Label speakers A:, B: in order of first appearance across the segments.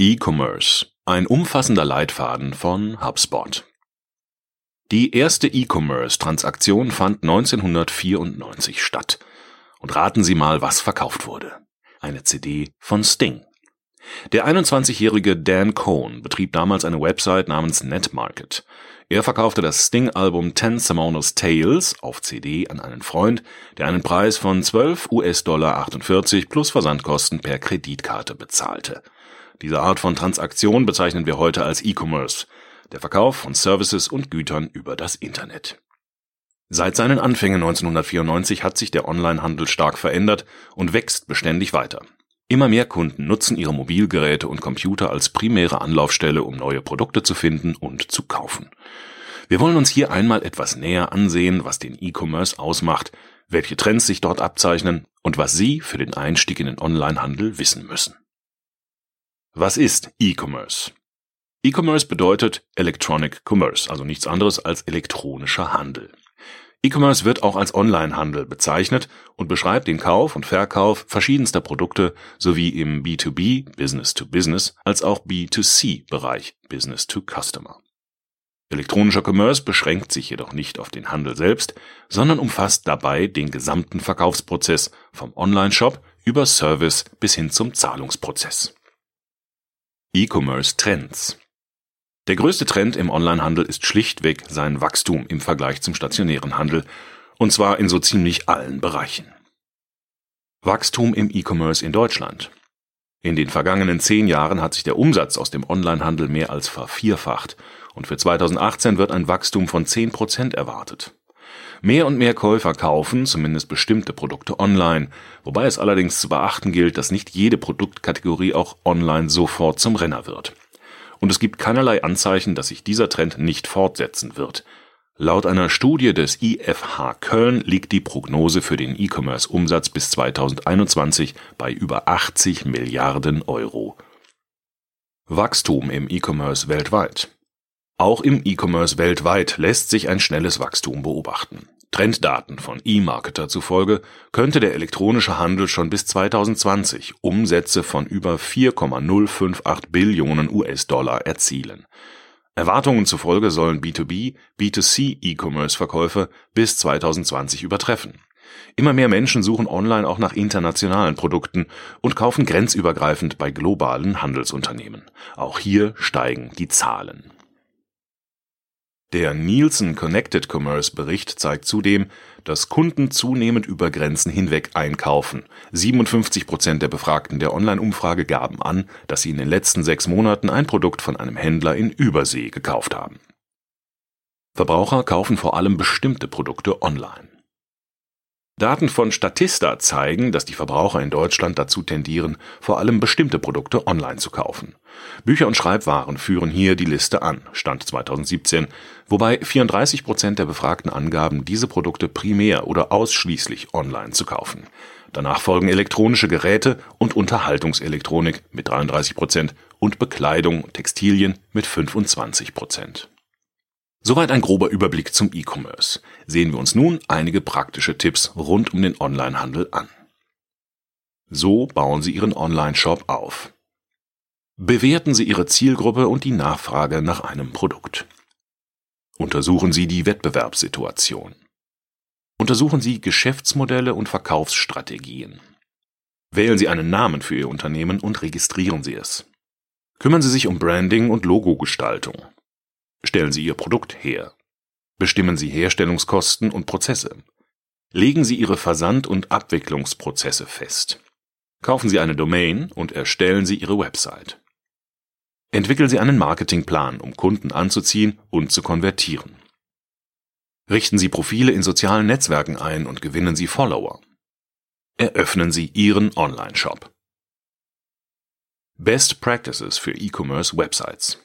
A: E-Commerce, ein umfassender Leitfaden von HubSpot. Die erste E-Commerce-Transaktion fand 1994 statt. Und raten Sie mal, was verkauft wurde. Eine CD von Sting. Der 21-jährige Dan Cohn betrieb damals eine Website namens Netmarket. Er verkaufte das Sting-Album Ten Simonos Tales auf CD an einen Freund, der einen Preis von 12 US-Dollar 48 plus Versandkosten per Kreditkarte bezahlte. Diese Art von Transaktion bezeichnen wir heute als E-Commerce, der Verkauf von Services und Gütern über das Internet. Seit seinen Anfängen 1994 hat sich der Onlinehandel stark verändert und wächst beständig weiter. Immer mehr Kunden nutzen ihre Mobilgeräte und Computer als primäre Anlaufstelle, um neue Produkte zu finden und zu kaufen. Wir wollen uns hier einmal etwas näher ansehen, was den E-Commerce ausmacht, welche Trends sich dort abzeichnen und was Sie für den Einstieg in den Onlinehandel wissen müssen. Was ist E-Commerce? E-Commerce bedeutet Electronic Commerce, also nichts anderes als elektronischer Handel. E-Commerce wird auch als Onlinehandel bezeichnet und beschreibt den Kauf und Verkauf verschiedenster Produkte sowie im B2B Business to Business als auch B2C Bereich Business to Customer. Elektronischer Commerce beschränkt sich jedoch nicht auf den Handel selbst, sondern umfasst dabei den gesamten Verkaufsprozess vom Online-Shop über Service bis hin zum Zahlungsprozess. E-Commerce Trends. Der größte Trend im Onlinehandel ist schlichtweg sein Wachstum im Vergleich zum stationären Handel, und zwar in so ziemlich allen Bereichen. Wachstum im E-Commerce in Deutschland. In den vergangenen zehn Jahren hat sich der Umsatz aus dem Onlinehandel mehr als vervierfacht und für 2018 wird ein Wachstum von 10 Prozent erwartet. Mehr und mehr Käufer kaufen zumindest bestimmte Produkte online, wobei es allerdings zu beachten gilt, dass nicht jede Produktkategorie auch online sofort zum Renner wird. Und es gibt keinerlei Anzeichen, dass sich dieser Trend nicht fortsetzen wird. Laut einer Studie des IFH Köln liegt die Prognose für den E-Commerce-Umsatz bis 2021 bei über 80 Milliarden Euro. Wachstum im E-Commerce weltweit auch im E-Commerce weltweit lässt sich ein schnelles Wachstum beobachten. Trenddaten von eMarketer zufolge könnte der elektronische Handel schon bis 2020 Umsätze von über 4,058 Billionen US-Dollar erzielen. Erwartungen zufolge sollen B2B, B2C E-Commerce-Verkäufe bis 2020 übertreffen. Immer mehr Menschen suchen online auch nach internationalen Produkten und kaufen grenzübergreifend bei globalen Handelsunternehmen. Auch hier steigen die Zahlen. Der Nielsen Connected Commerce Bericht zeigt zudem, dass Kunden zunehmend über Grenzen hinweg einkaufen. 57 Prozent der Befragten der Online-Umfrage gaben an, dass sie in den letzten sechs Monaten ein Produkt von einem Händler in Übersee gekauft haben. Verbraucher kaufen vor allem bestimmte Produkte online. Daten von Statista zeigen, dass die Verbraucher in Deutschland dazu tendieren, vor allem bestimmte Produkte online zu kaufen. Bücher und Schreibwaren führen hier die Liste an, Stand 2017, wobei 34 Prozent der Befragten angaben, diese Produkte primär oder ausschließlich online zu kaufen. Danach folgen elektronische Geräte und Unterhaltungselektronik mit 33 Prozent und Bekleidung, Textilien mit 25 Prozent. Soweit ein grober Überblick zum E-Commerce. Sehen wir uns nun einige praktische Tipps rund um den Onlinehandel an. So bauen Sie Ihren Online-Shop auf. Bewerten Sie Ihre Zielgruppe und die Nachfrage nach einem Produkt. Untersuchen Sie die Wettbewerbssituation. Untersuchen Sie Geschäftsmodelle und Verkaufsstrategien. Wählen Sie einen Namen für Ihr Unternehmen und registrieren Sie es. Kümmern Sie sich um Branding und Logogestaltung. Stellen Sie Ihr Produkt her. Bestimmen Sie Herstellungskosten und Prozesse. Legen Sie Ihre Versand- und Abwicklungsprozesse fest. Kaufen Sie eine Domain und erstellen Sie Ihre Website. Entwickeln Sie einen Marketingplan, um Kunden anzuziehen und zu konvertieren. Richten Sie Profile in sozialen Netzwerken ein und gewinnen Sie Follower. Eröffnen Sie Ihren Online-Shop. Best Practices für E-Commerce Websites.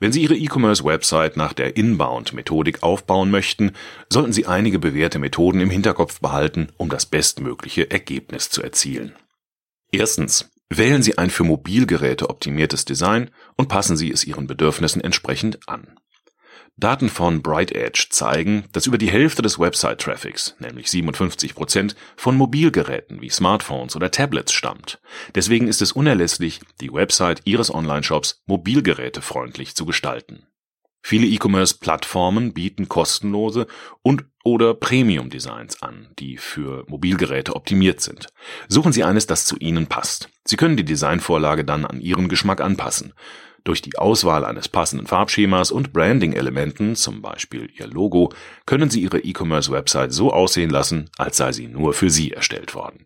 A: Wenn Sie Ihre E-Commerce-Website nach der Inbound-Methodik aufbauen möchten, sollten Sie einige bewährte Methoden im Hinterkopf behalten, um das bestmögliche Ergebnis zu erzielen. Erstens. Wählen Sie ein für Mobilgeräte optimiertes Design und passen Sie es Ihren Bedürfnissen entsprechend an. Daten von BrightEdge zeigen, dass über die Hälfte des Website-Traffics, nämlich 57 Prozent, von Mobilgeräten wie Smartphones oder Tablets stammt. Deswegen ist es unerlässlich, die Website Ihres Online-Shops mobilgerätefreundlich zu gestalten. Viele E-Commerce-Plattformen bieten kostenlose und oder Premium-Designs an, die für Mobilgeräte optimiert sind. Suchen Sie eines, das zu Ihnen passt. Sie können die Designvorlage dann an Ihren Geschmack anpassen. Durch die Auswahl eines passenden Farbschemas und Branding-Elementen, zum Beispiel Ihr Logo, können Sie Ihre E-Commerce-Website so aussehen lassen, als sei sie nur für Sie erstellt worden.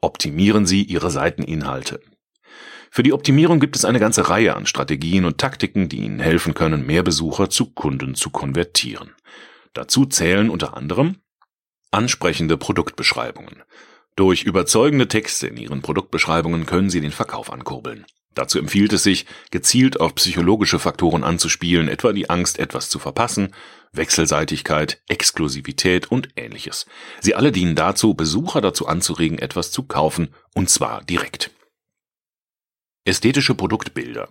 A: Optimieren Sie Ihre Seiteninhalte. Für die Optimierung gibt es eine ganze Reihe an Strategien und Taktiken, die Ihnen helfen können, mehr Besucher zu Kunden zu konvertieren. Dazu zählen unter anderem ansprechende Produktbeschreibungen. Durch überzeugende Texte in Ihren Produktbeschreibungen können Sie den Verkauf ankurbeln. Dazu empfiehlt es sich, gezielt auf psychologische Faktoren anzuspielen, etwa die Angst, etwas zu verpassen, Wechselseitigkeit, Exklusivität und ähnliches. Sie alle dienen dazu, Besucher dazu anzuregen, etwas zu kaufen, und zwar direkt. Ästhetische Produktbilder.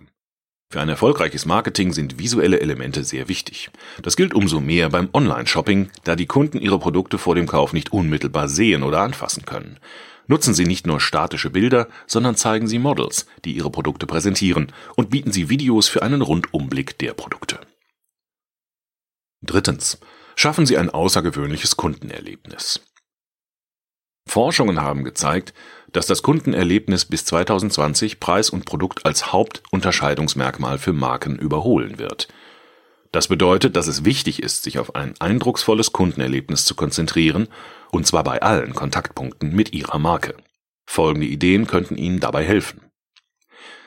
A: Für ein erfolgreiches Marketing sind visuelle Elemente sehr wichtig. Das gilt umso mehr beim Online-Shopping, da die Kunden ihre Produkte vor dem Kauf nicht unmittelbar sehen oder anfassen können. Nutzen Sie nicht nur statische Bilder, sondern zeigen Sie Models, die Ihre Produkte präsentieren, und bieten Sie Videos für einen Rundumblick der Produkte. Drittens. Schaffen Sie ein außergewöhnliches Kundenerlebnis. Forschungen haben gezeigt, dass das Kundenerlebnis bis 2020 Preis und Produkt als Hauptunterscheidungsmerkmal für Marken überholen wird. Das bedeutet, dass es wichtig ist, sich auf ein eindrucksvolles Kundenerlebnis zu konzentrieren, und zwar bei allen Kontaktpunkten mit Ihrer Marke. Folgende Ideen könnten Ihnen dabei helfen.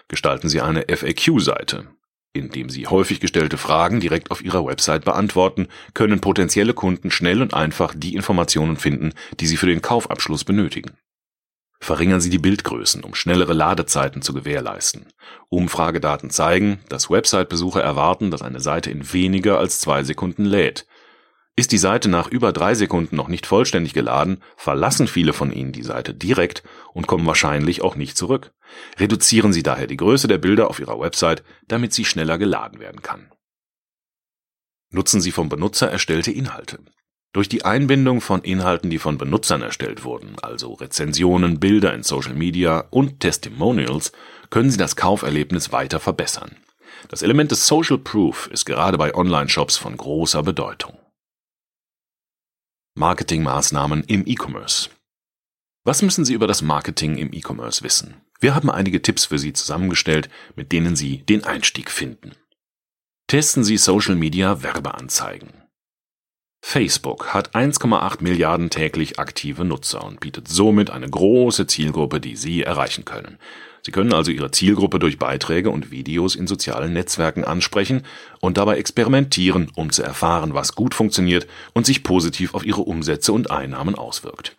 A: Gestalten Sie eine FAQ-Seite, indem Sie häufig gestellte Fragen direkt auf Ihrer Website beantworten, können potenzielle Kunden schnell und einfach die Informationen finden, die sie für den Kaufabschluss benötigen. Verringern Sie die Bildgrößen, um schnellere Ladezeiten zu gewährleisten. Umfragedaten zeigen, dass Website-Besucher erwarten, dass eine Seite in weniger als zwei Sekunden lädt. Ist die Seite nach über drei Sekunden noch nicht vollständig geladen, verlassen viele von Ihnen die Seite direkt und kommen wahrscheinlich auch nicht zurück. Reduzieren Sie daher die Größe der Bilder auf Ihrer Website, damit sie schneller geladen werden kann. Nutzen Sie vom Benutzer erstellte Inhalte. Durch die Einbindung von Inhalten, die von Benutzern erstellt wurden, also Rezensionen, Bilder in Social Media und Testimonials, können Sie das Kauferlebnis weiter verbessern. Das Element des Social Proof ist gerade bei Online-Shops von großer Bedeutung. Marketingmaßnahmen im E-Commerce. Was müssen Sie über das Marketing im E-Commerce wissen? Wir haben einige Tipps für Sie zusammengestellt, mit denen Sie den Einstieg finden. Testen Sie Social Media Werbeanzeigen. Facebook hat 1,8 Milliarden täglich aktive Nutzer und bietet somit eine große Zielgruppe, die Sie erreichen können. Sie können also Ihre Zielgruppe durch Beiträge und Videos in sozialen Netzwerken ansprechen und dabei experimentieren, um zu erfahren, was gut funktioniert und sich positiv auf Ihre Umsätze und Einnahmen auswirkt.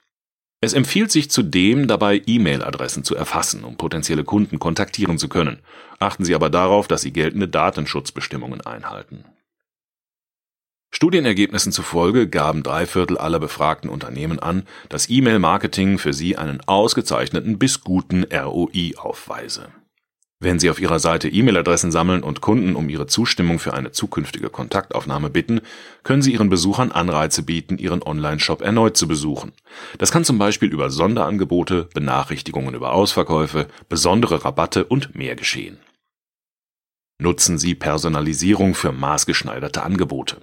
A: Es empfiehlt sich zudem dabei, E-Mail-Adressen zu erfassen, um potenzielle Kunden kontaktieren zu können. Achten Sie aber darauf, dass Sie geltende Datenschutzbestimmungen einhalten. Studienergebnissen zufolge gaben drei Viertel aller befragten Unternehmen an, dass E-Mail-Marketing für sie einen ausgezeichneten bis guten ROI aufweise. Wenn Sie auf Ihrer Seite E-Mail-Adressen sammeln und Kunden um ihre Zustimmung für eine zukünftige Kontaktaufnahme bitten, können Sie Ihren Besuchern Anreize bieten, Ihren Online-Shop erneut zu besuchen. Das kann zum Beispiel über Sonderangebote, Benachrichtigungen über Ausverkäufe, besondere Rabatte und mehr geschehen. Nutzen Sie Personalisierung für maßgeschneiderte Angebote.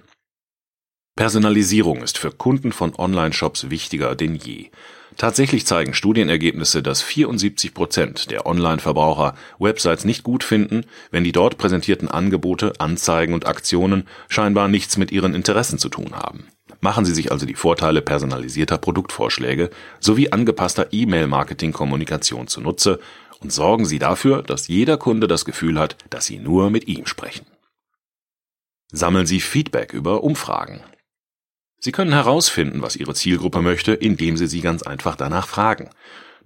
A: Personalisierung ist für Kunden von Online-Shops wichtiger denn je. Tatsächlich zeigen Studienergebnisse, dass 74 Prozent der Online-Verbraucher Websites nicht gut finden, wenn die dort präsentierten Angebote, Anzeigen und Aktionen scheinbar nichts mit ihren Interessen zu tun haben. Machen Sie sich also die Vorteile personalisierter Produktvorschläge sowie angepasster E-Mail-Marketing-Kommunikation zunutze und sorgen Sie dafür, dass jeder Kunde das Gefühl hat, dass Sie nur mit ihm sprechen. Sammeln Sie Feedback über Umfragen. Sie können herausfinden, was Ihre Zielgruppe möchte, indem Sie sie ganz einfach danach fragen.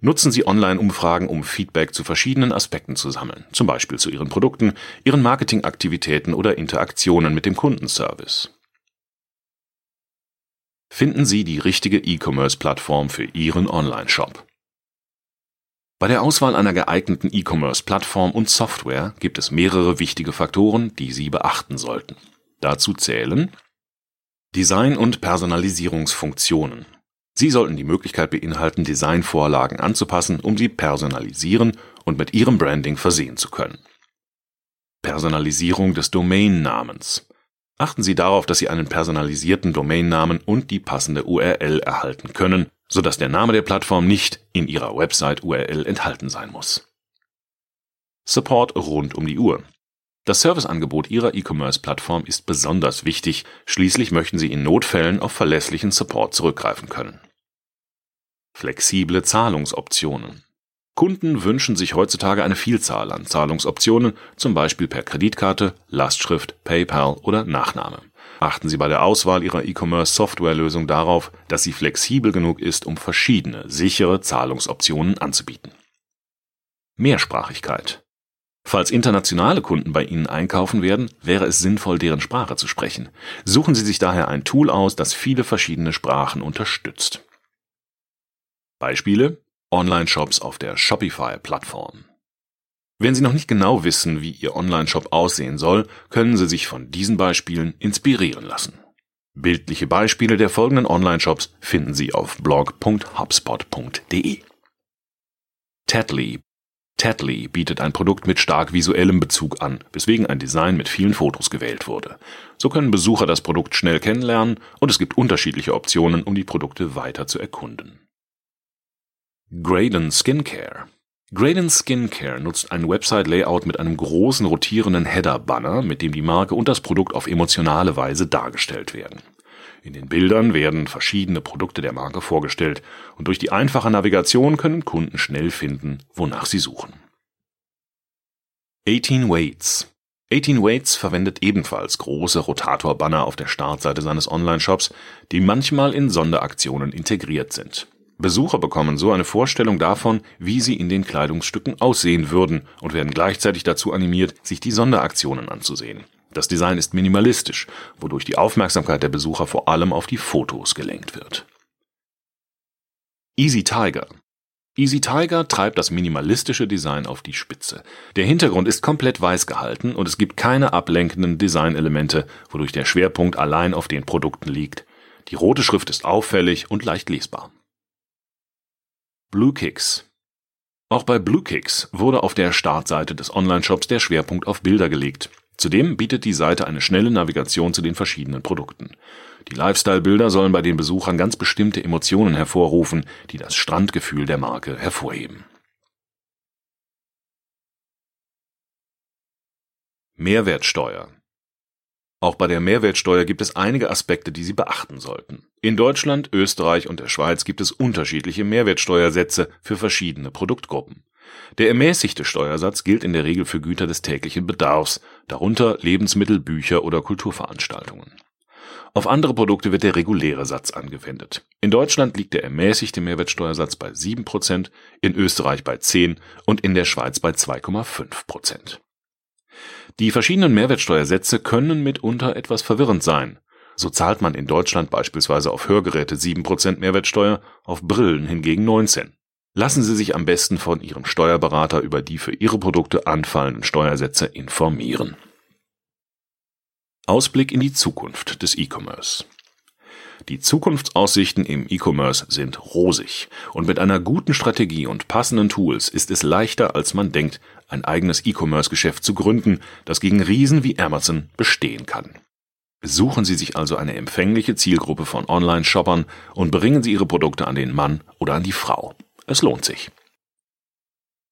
A: Nutzen Sie Online-Umfragen, um Feedback zu verschiedenen Aspekten zu sammeln, zum Beispiel zu Ihren Produkten, Ihren Marketingaktivitäten oder Interaktionen mit dem Kundenservice. Finden Sie die richtige E-Commerce-Plattform für Ihren Online-Shop. Bei der Auswahl einer geeigneten E-Commerce-Plattform und Software gibt es mehrere wichtige Faktoren, die Sie beachten sollten. Dazu zählen Design- und Personalisierungsfunktionen. Sie sollten die Möglichkeit beinhalten, Designvorlagen anzupassen, um sie personalisieren und mit Ihrem Branding versehen zu können. Personalisierung des Domainnamens. Achten Sie darauf, dass Sie einen personalisierten Domainnamen und die passende URL erhalten können sodass der Name der Plattform nicht in Ihrer Website-URL enthalten sein muss. Support rund um die Uhr. Das Serviceangebot Ihrer E-Commerce-Plattform ist besonders wichtig, schließlich möchten Sie in Notfällen auf verlässlichen Support zurückgreifen können. Flexible Zahlungsoptionen. Kunden wünschen sich heutzutage eine Vielzahl an Zahlungsoptionen, zum Beispiel per Kreditkarte, Lastschrift, PayPal oder Nachname. Achten Sie bei der Auswahl Ihrer E-Commerce-Softwarelösung darauf, dass sie flexibel genug ist, um verschiedene sichere Zahlungsoptionen anzubieten. Mehrsprachigkeit. Falls internationale Kunden bei Ihnen einkaufen werden, wäre es sinnvoll, deren Sprache zu sprechen. Suchen Sie sich daher ein Tool aus, das viele verschiedene Sprachen unterstützt. Beispiele Online-Shops auf der Shopify-Plattform wenn Sie noch nicht genau wissen, wie Ihr Online-Shop aussehen soll, können Sie sich von diesen Beispielen inspirieren lassen. Bildliche Beispiele der folgenden Online-Shops finden Sie auf blog.hubspot.de. Tatley Tatley bietet ein Produkt mit stark visuellem Bezug an, weswegen ein Design mit vielen Fotos gewählt wurde. So können Besucher das Produkt schnell kennenlernen und es gibt unterschiedliche Optionen, um die Produkte weiter zu erkunden. Graydon Skincare Graydon Skincare nutzt ein Website-Layout mit einem großen rotierenden Header-Banner, mit dem die Marke und das Produkt auf emotionale Weise dargestellt werden. In den Bildern werden verschiedene Produkte der Marke vorgestellt und durch die einfache Navigation können Kunden schnell finden, wonach sie suchen. 18 Weights 18 Weights verwendet ebenfalls große Rotator-Banner auf der Startseite seines Online-Shops, die manchmal in Sonderaktionen integriert sind Besucher bekommen so eine Vorstellung davon, wie sie in den Kleidungsstücken aussehen würden und werden gleichzeitig dazu animiert, sich die Sonderaktionen anzusehen. Das Design ist minimalistisch, wodurch die Aufmerksamkeit der Besucher vor allem auf die Fotos gelenkt wird. Easy Tiger Easy Tiger treibt das minimalistische Design auf die Spitze. Der Hintergrund ist komplett weiß gehalten und es gibt keine ablenkenden Designelemente, wodurch der Schwerpunkt allein auf den Produkten liegt. Die rote Schrift ist auffällig und leicht lesbar. Bluekicks Auch bei Bluekicks wurde auf der Startseite des Onlineshops der Schwerpunkt auf Bilder gelegt. Zudem bietet die Seite eine schnelle Navigation zu den verschiedenen Produkten. Die Lifestyle-Bilder sollen bei den Besuchern ganz bestimmte Emotionen hervorrufen, die das Strandgefühl der Marke hervorheben. Mehrwertsteuer auch bei der Mehrwertsteuer gibt es einige Aspekte, die Sie beachten sollten. In Deutschland, Österreich und der Schweiz gibt es unterschiedliche Mehrwertsteuersätze für verschiedene Produktgruppen. Der ermäßigte Steuersatz gilt in der Regel für Güter des täglichen Bedarfs, darunter Lebensmittel, Bücher oder Kulturveranstaltungen. Auf andere Produkte wird der reguläre Satz angewendet. In Deutschland liegt der ermäßigte Mehrwertsteuersatz bei 7%, in Österreich bei 10 und in der Schweiz bei 2,5%. Die verschiedenen Mehrwertsteuersätze können mitunter etwas verwirrend sein. So zahlt man in Deutschland beispielsweise auf Hörgeräte 7% Mehrwertsteuer, auf Brillen hingegen 19. Lassen Sie sich am besten von Ihrem Steuerberater über die für Ihre Produkte anfallenden Steuersätze informieren. Ausblick in die Zukunft des E-Commerce. Die Zukunftsaussichten im E-Commerce sind rosig und mit einer guten Strategie und passenden Tools ist es leichter, als man denkt, ein eigenes E-Commerce-Geschäft zu gründen, das gegen Riesen wie Amazon bestehen kann. Suchen Sie sich also eine empfängliche Zielgruppe von Online-Shoppern und bringen Sie Ihre Produkte an den Mann oder an die Frau. Es lohnt sich.